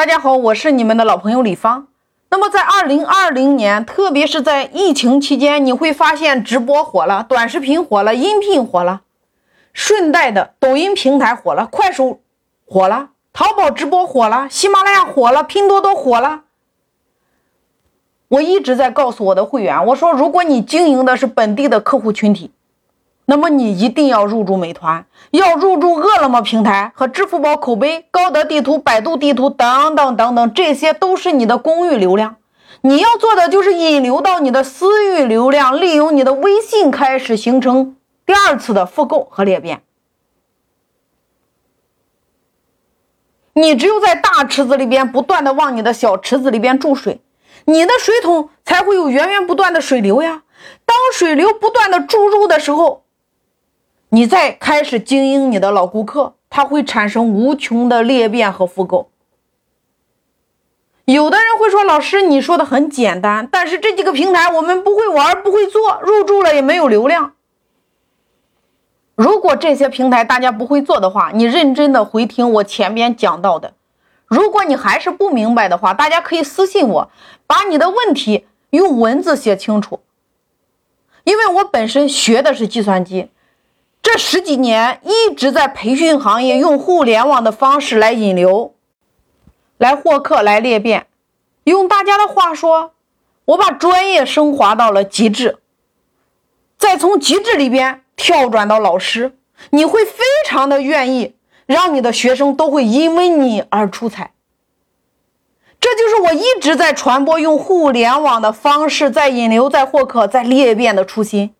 大家好，我是你们的老朋友李芳。那么在二零二零年，特别是在疫情期间，你会发现直播火了，短视频火了，音频火了，顺带的抖音平台火了，快手火了，淘宝直播火了，喜马拉雅火了，拼多多火了。我一直在告诉我的会员，我说如果你经营的是本地的客户群体。那么你一定要入驻美团，要入驻饿了么平台和支付宝口碑、高德地图、百度地图等等等等，这些都是你的公域流量。你要做的就是引流到你的私域流量，利用你的微信开始形成第二次的复购和裂变。你只有在大池子里边不断的往你的小池子里边注水，你的水桶才会有源源不断的水流呀。当水流不断的注入的时候，你再开始经营你的老顾客，他会产生无穷的裂变和复购。有的人会说：“老师，你说的很简单，但是这几个平台我们不会玩，不会做，入驻了也没有流量。”如果这些平台大家不会做的话，你认真的回听我前边讲到的。如果你还是不明白的话，大家可以私信我，把你的问题用文字写清楚。因为我本身学的是计算机。这十几年一直在培训行业，用互联网的方式来引流、来获客、来裂变。用大家的话说，我把专业升华到了极致，再从极致里边跳转到老师，你会非常的愿意让你的学生都会因为你而出彩。这就是我一直在传播用互联网的方式在引流、在获客、在裂变的初心。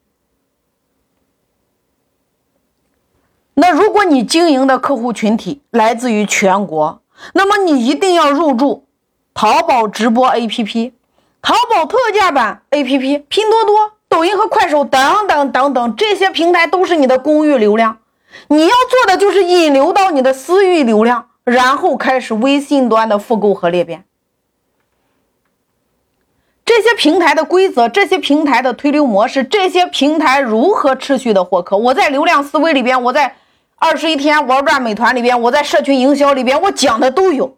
那如果你经营的客户群体来自于全国，那么你一定要入驻淘宝直播 APP、淘宝特价版 APP、拼多多、抖音和快手等等等等，这些平台都是你的公域流量。你要做的就是引流到你的私域流量，然后开始微信端的复购和裂变。这些平台的规则，这些平台的推流模式，这些平台如何持续的获客？我在流量思维里边，我在。二十一天玩转美团里边，我在社群营销里边，我讲的都有。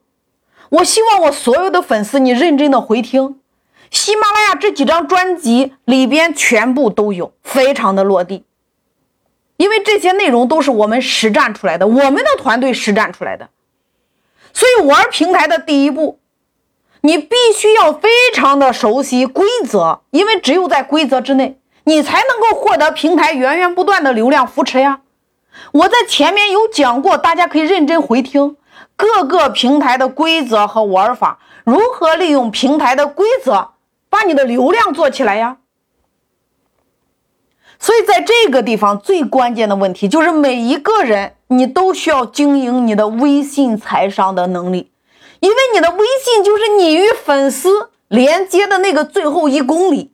我希望我所有的粉丝，你认真的回听，喜马拉雅这几张专辑里边全部都有，非常的落地。因为这些内容都是我们实战出来的，我们的团队实战出来的。所以玩平台的第一步，你必须要非常的熟悉规则，因为只有在规则之内，你才能够获得平台源源不断的流量扶持呀。我在前面有讲过，大家可以认真回听各个平台的规则和玩法，如何利用平台的规则把你的流量做起来呀？所以在这个地方最关键的问题就是每一个人你都需要经营你的微信财商的能力，因为你的微信就是你与粉丝连接的那个最后一公里。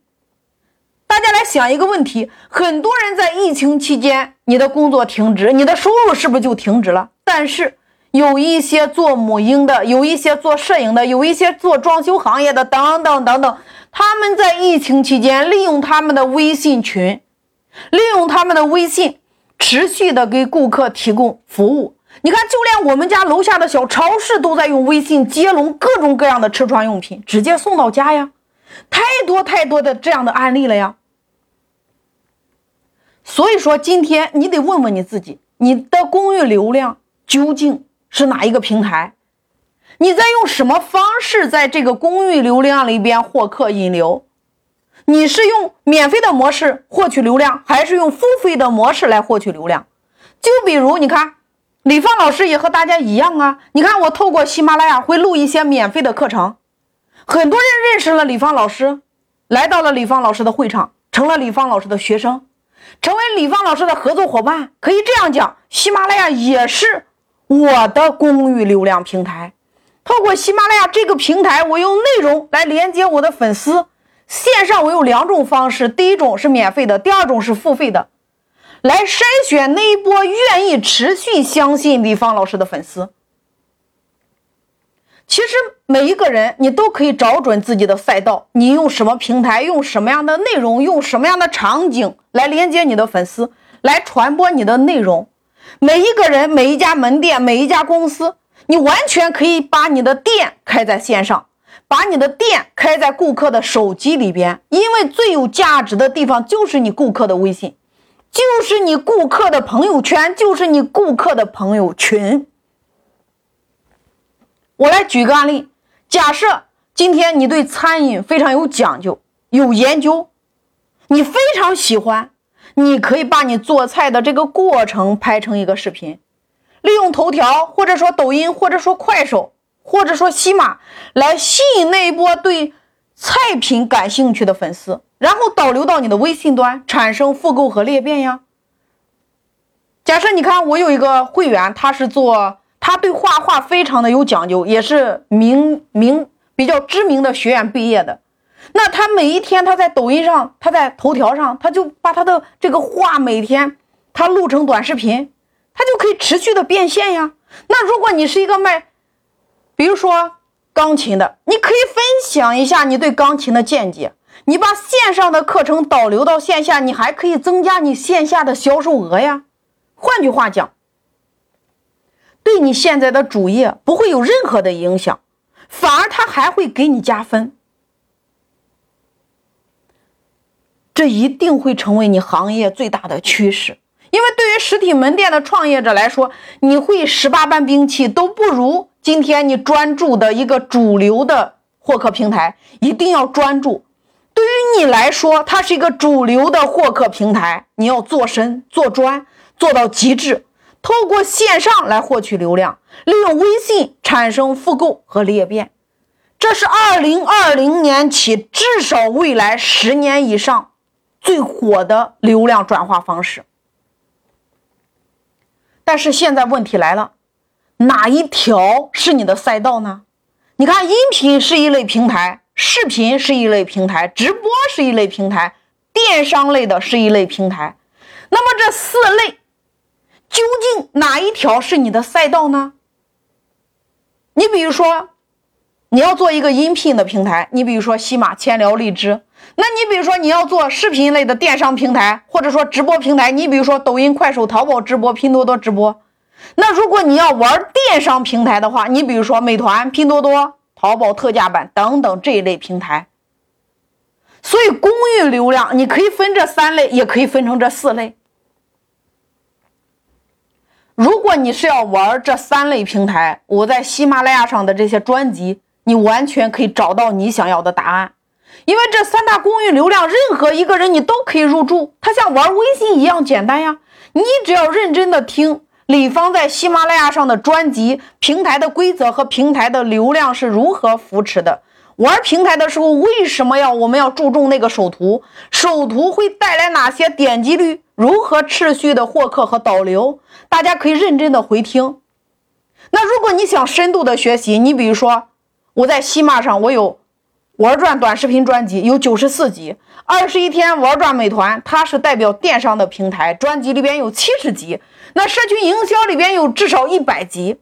大家来想一个问题：很多人在疫情期间，你的工作停止，你的收入是不是就停止了？但是有一些做母婴的，有一些做摄影的，有一些做装修行业的，等等等等，他们在疫情期间利用他们的微信群，利用他们的微信，持续的给顾客提供服务。你看，就连我们家楼下的小超市都在用微信接龙各种各样的吃穿用品，直接送到家呀。太多太多的这样的案例了呀。所以说，今天你得问问你自己，你的公域流量究竟是哪一个平台？你在用什么方式在这个公域流量里边获客引流？你是用免费的模式获取流量，还是用付费的模式来获取流量？就比如你看，李芳老师也和大家一样啊。你看我透过喜马拉雅会录一些免费的课程，很多人认识了李芳老师，来到了李芳老师的会场，成了李芳老师的学生。成为李芳老师的合作伙伴，可以这样讲，喜马拉雅也是我的公域流量平台。透过喜马拉雅这个平台，我用内容来连接我的粉丝。线上我有两种方式，第一种是免费的，第二种是付费的，来筛选那一波愿意持续相信李芳老师的粉丝。其实每一个人，你都可以找准自己的赛道，你用什么平台，用什么样的内容，用什么样的场景来连接你的粉丝，来传播你的内容。每一个人，每一家门店，每一家公司，你完全可以把你的店开在线上，把你的店开在顾客的手机里边，因为最有价值的地方就是你顾客的微信，就是你顾客的朋友圈，就是你顾客的朋友群。我来举个案例，假设今天你对餐饮非常有讲究、有研究，你非常喜欢，你可以把你做菜的这个过程拍成一个视频。利用头条，或者说抖音，或者说快手，或者说西马，来吸引那一波对菜品感兴趣的粉丝，然后导流到你的微信端，产生复购和裂变呀。假设你看，我有一个会员，他是做，他对画画非常的有讲究，也是名名比较知名的学院毕业的。那他每一天，他在抖音上，他在头条上，他就把他的这个画每天他录成短视频。他就可以持续的变现呀。那如果你是一个卖，比如说钢琴的，你可以分享一下你对钢琴的见解。你把线上的课程导流到线下，你还可以增加你线下的销售额呀。换句话讲，对你现在的主业不会有任何的影响，反而它还会给你加分。这一定会成为你行业最大的趋势。因为对于实体门店的创业者来说，你会十八般兵器都不如今天你专注的一个主流的获客平台。一定要专注。对于你来说，它是一个主流的获客平台，你要做深做专，做到极致。透过线上来获取流量，利用微信产生复购和裂变，这是二零二零年起至少未来十年以上最火的流量转化方式。但是现在问题来了，哪一条是你的赛道呢？你看，音频是一类平台，视频是一类平台，直播是一类平台，电商类的是一类平台。那么这四类，究竟哪一条是你的赛道呢？你比如说。你要做一个音频的平台，你比如说喜马、千聊、荔枝。那你比如说你要做视频类的电商平台，或者说直播平台，你比如说抖音、快手、淘宝直播、拼多多直播。那如果你要玩电商平台的话，你比如说美团、拼多多、淘宝特价版等等这一类平台。所以公域流量你可以分这三类，也可以分成这四类。如果你是要玩这三类平台，我在喜马拉雅上的这些专辑。你完全可以找到你想要的答案，因为这三大公域流量，任何一个人你都可以入驻，它像玩微信一样简单呀。你只要认真的听李芳在喜马拉雅上的专辑，平台的规则和平台的流量是如何扶持的，玩平台的时候为什么要我们要注重那个首图，首图会带来哪些点击率，如何持续的获客和导流，大家可以认真的回听。那如果你想深度的学习，你比如说。我在喜马上，我有玩转短视频专辑，有九十四集；二十一天玩转美团，它是代表电商的平台，专辑里边有七十集。那社区营销里边有至少一百集。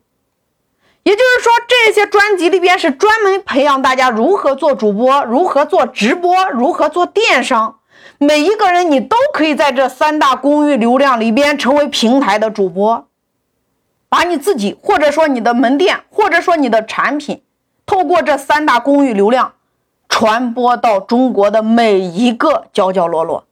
也就是说，这些专辑里边是专门培养大家如何做主播，如何做直播，如何做电商。每一个人你都可以在这三大公域流量里边成为平台的主播，把你自己，或者说你的门店，或者说你的产品。透过这三大公域流量，传播到中国的每一个角角落落。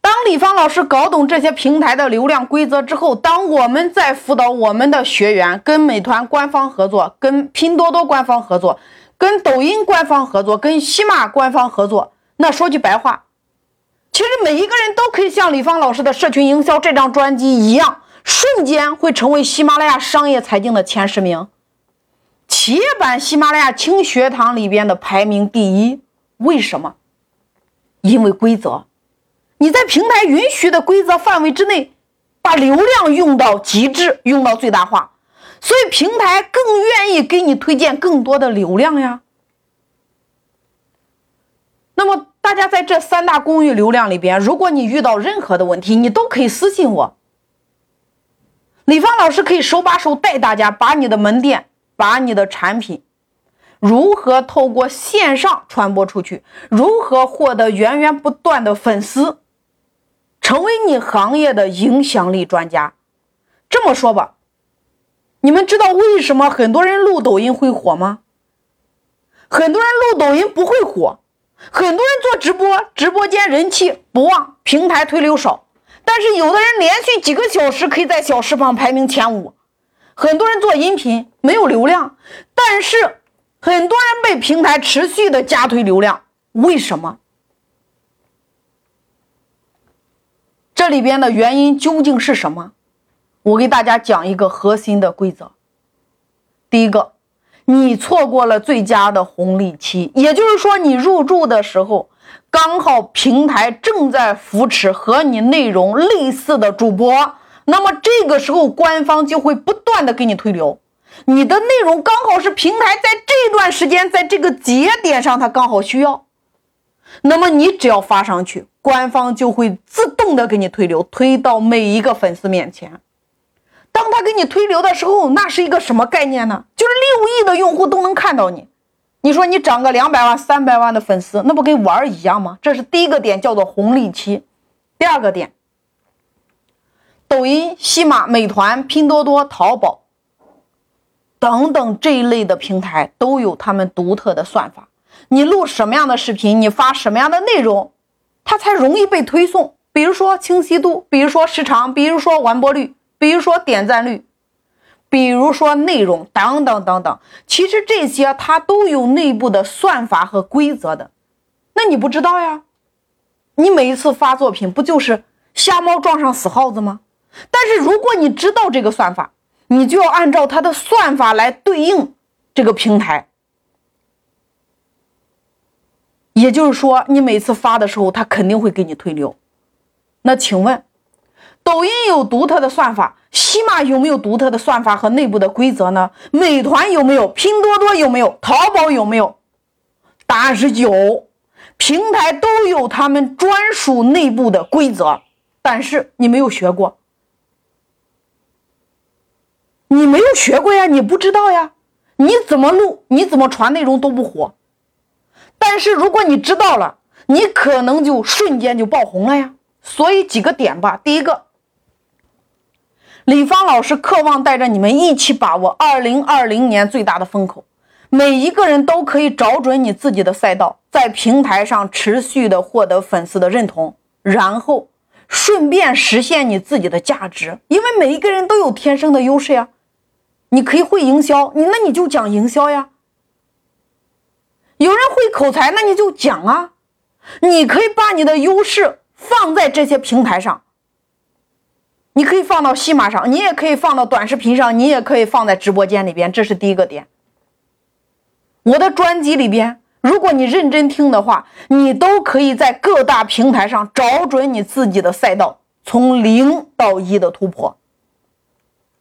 当李芳老师搞懂这些平台的流量规则之后，当我们在辅导我们的学员跟美团官方合作、跟拼多多官方合作、跟抖音官方合作、跟喜马官方合作，那说句白话，其实每一个人都可以像李芳老师的社群营销这张专辑一样，瞬间会成为喜马拉雅商业财经的前十名。企业版喜马拉雅轻学堂里边的排名第一，为什么？因为规则，你在平台允许的规则范围之内，把流量用到极致，用到最大化，所以平台更愿意给你推荐更多的流量呀。那么大家在这三大公域流量里边，如果你遇到任何的问题，你都可以私信我，李芳老师可以手把手带大家把你的门店。把你的产品如何透过线上传播出去，如何获得源源不断的粉丝，成为你行业的影响力专家。这么说吧，你们知道为什么很多人录抖音会火吗？很多人录抖音不会火，很多人做直播，直播间人气不旺，平台推流少。但是有的人连续几个小时可以在小时榜排名前五。很多人做音频没有流量，但是很多人被平台持续的加推流量，为什么？这里边的原因究竟是什么？我给大家讲一个核心的规则。第一个，你错过了最佳的红利期，也就是说，你入驻的时候刚好平台正在扶持和你内容类似的主播，那么这个时候官方就会不断的给你推流。你的内容刚好是平台在这段时间在这个节点上，它刚好需要，那么你只要发上去，官方就会自动的给你推流，推到每一个粉丝面前。当他给你推流的时候，那是一个什么概念呢？就是六亿的用户都能看到你。你说你涨个两百万、三百万的粉丝，那不跟玩一样吗？这是第一个点，叫做红利期。第二个点，抖音、西马、美团、拼多多、淘宝等等这一类的平台都有他们独特的算法。你录什么样的视频，你发什么样的内容，它才容易被推送。比如说清晰度，比如说时长，比如说完播率。比如说点赞率，比如说内容等等等等，其实这些它都有内部的算法和规则的。那你不知道呀？你每一次发作品不就是瞎猫撞上死耗子吗？但是如果你知道这个算法，你就要按照它的算法来对应这个平台。也就是说，你每次发的时候，它肯定会给你推流。那请问？抖音有独特的算法，西马有没有独特的算法和内部的规则呢？美团有没有？拼多多有没有？淘宝有没有？答案是有，平台都有他们专属内部的规则，但是你没有学过，你没有学过呀，你不知道呀，你怎么录，你怎么传内容都不火，但是如果你知道了，你可能就瞬间就爆红了呀。所以几个点吧，第一个。李芳老师渴望带着你们一起把握二零二零年最大的风口，每一个人都可以找准你自己的赛道，在平台上持续的获得粉丝的认同，然后顺便实现你自己的价值。因为每一个人都有天生的优势呀，你可以会营销，你那你就讲营销呀；有人会口才，那你就讲啊。你可以把你的优势放在这些平台上。你可以放到西马上，你也可以放到短视频上，你也可以放在直播间里边，这是第一个点。我的专辑里边，如果你认真听的话，你都可以在各大平台上找准你自己的赛道，从零到一的突破。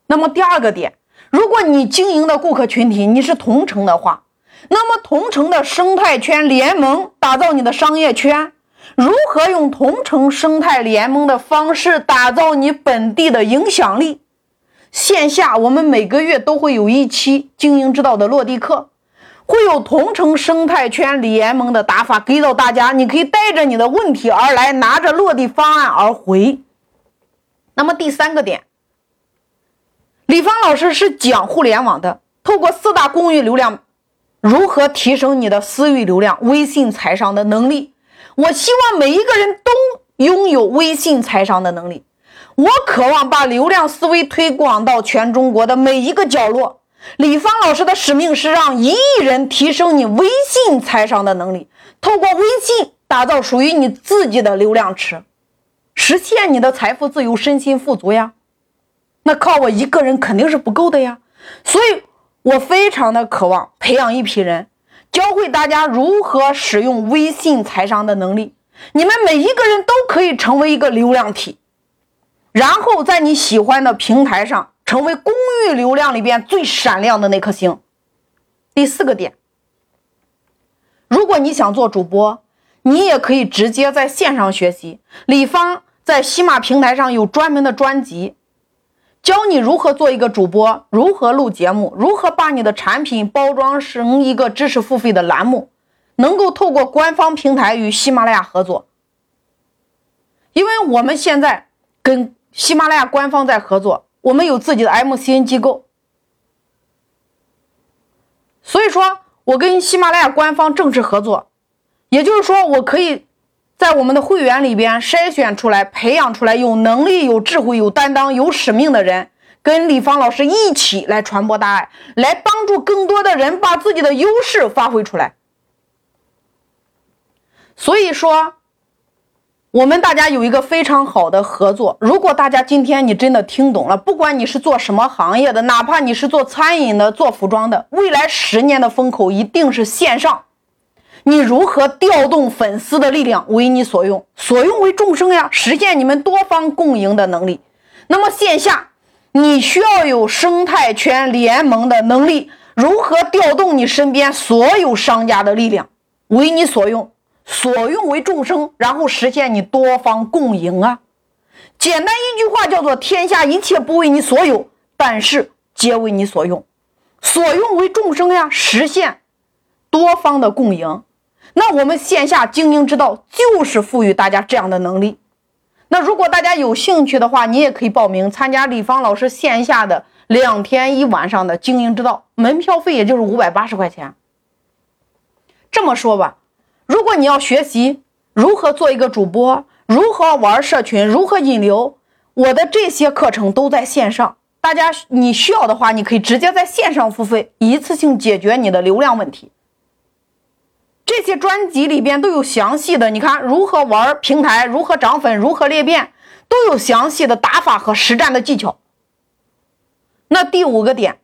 那么第二个点，如果你经营的顾客群体你是同城的话，那么同城的生态圈联盟，打造你的商业圈。如何用同城生态联盟的方式打造你本地的影响力？线下我们每个月都会有一期经营之道的落地课，会有同城生态圈联盟的打法给到大家，你可以带着你的问题而来，拿着落地方案而回。那么第三个点，李芳老师是讲互联网的，透过四大公域流量，如何提升你的私域流量、微信财商的能力？我希望每一个人都拥有微信财商的能力。我渴望把流量思维推广到全中国的每一个角落。李芳老师的使命是让一亿人提升你微信财商的能力，透过微信打造属于你自己的流量池，实现你的财富自由、身心富足呀。那靠我一个人肯定是不够的呀，所以我非常的渴望培养一批人。教会大家如何使用微信财商的能力，你们每一个人都可以成为一个流量体，然后在你喜欢的平台上成为公域流量里边最闪亮的那颗星。第四个点，如果你想做主播，你也可以直接在线上学习。李芳在喜马平台上有专门的专辑。教你如何做一个主播，如何录节目，如何把你的产品包装成一个知识付费的栏目，能够透过官方平台与喜马拉雅合作。因为我们现在跟喜马拉雅官方在合作，我们有自己的 MCN 机构，所以说我跟喜马拉雅官方正式合作，也就是说，我可以在我们的会员里边筛选出来、培养出来有能力、有智慧、有担当、有使命的人，跟李芳老师一起来传播大爱，来帮助更多的人把自己的优势发挥出来。所以说。我们大家有一个非常好的合作。如果大家今天你真的听懂了，不管你是做什么行业的，哪怕你是做餐饮的、做服装的，未来十年的风口一定是线上。你如何调动粉丝的力量为你所用？所用为众生呀，实现你们多方共赢的能力。那么线下，你需要有生态圈联盟的能力。如何调动你身边所有商家的力量为你所用？所用为众生，然后实现你多方共赢啊！简单一句话叫做：天下一切不为你所有，但是皆为你所用。所用为众生呀，实现多方的共赢。那我们线下经营之道就是赋予大家这样的能力。那如果大家有兴趣的话，你也可以报名参加李芳老师线下的两天一晚上的经营之道，门票费也就是五百八十块钱。这么说吧。如果你要学习如何做一个主播，如何玩社群，如何引流，我的这些课程都在线上。大家你需要的话，你可以直接在线上付费，一次性解决你的流量问题。这些专辑里边都有详细的，你看如何玩平台，如何涨粉，如何裂变，都有详细的打法和实战的技巧。那第五个点，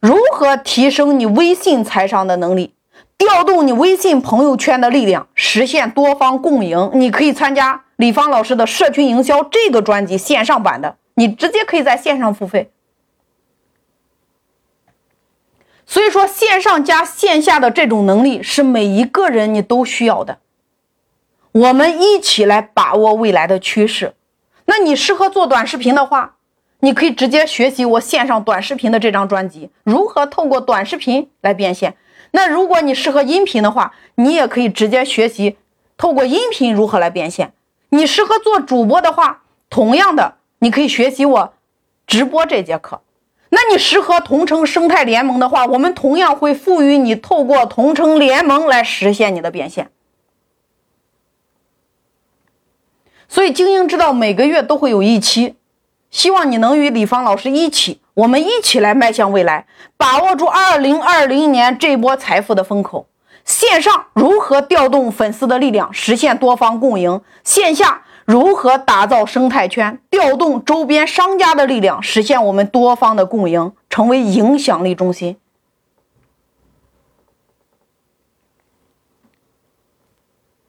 如何提升你微信财商的能力？调动你微信朋友圈的力量，实现多方共赢。你可以参加李芳老师的社群营销这个专辑线上版的，你直接可以在线上付费。所以说，线上加线下的这种能力是每一个人你都需要的。我们一起来把握未来的趋势。那你适合做短视频的话，你可以直接学习我线上短视频的这张专辑，如何透过短视频来变现。那如果你适合音频的话，你也可以直接学习透过音频如何来变现。你适合做主播的话，同样的，你可以学习我直播这节课。那你适合同城生态联盟的话，我们同样会赋予你透过同城联盟来实现你的变现。所以精英之道每个月都会有一期，希望你能与李芳老师一起。我们一起来迈向未来，把握住二零二零年这波财富的风口。线上如何调动粉丝的力量，实现多方共赢？线下如何打造生态圈，调动周边商家的力量，实现我们多方的共赢，成为影响力中心？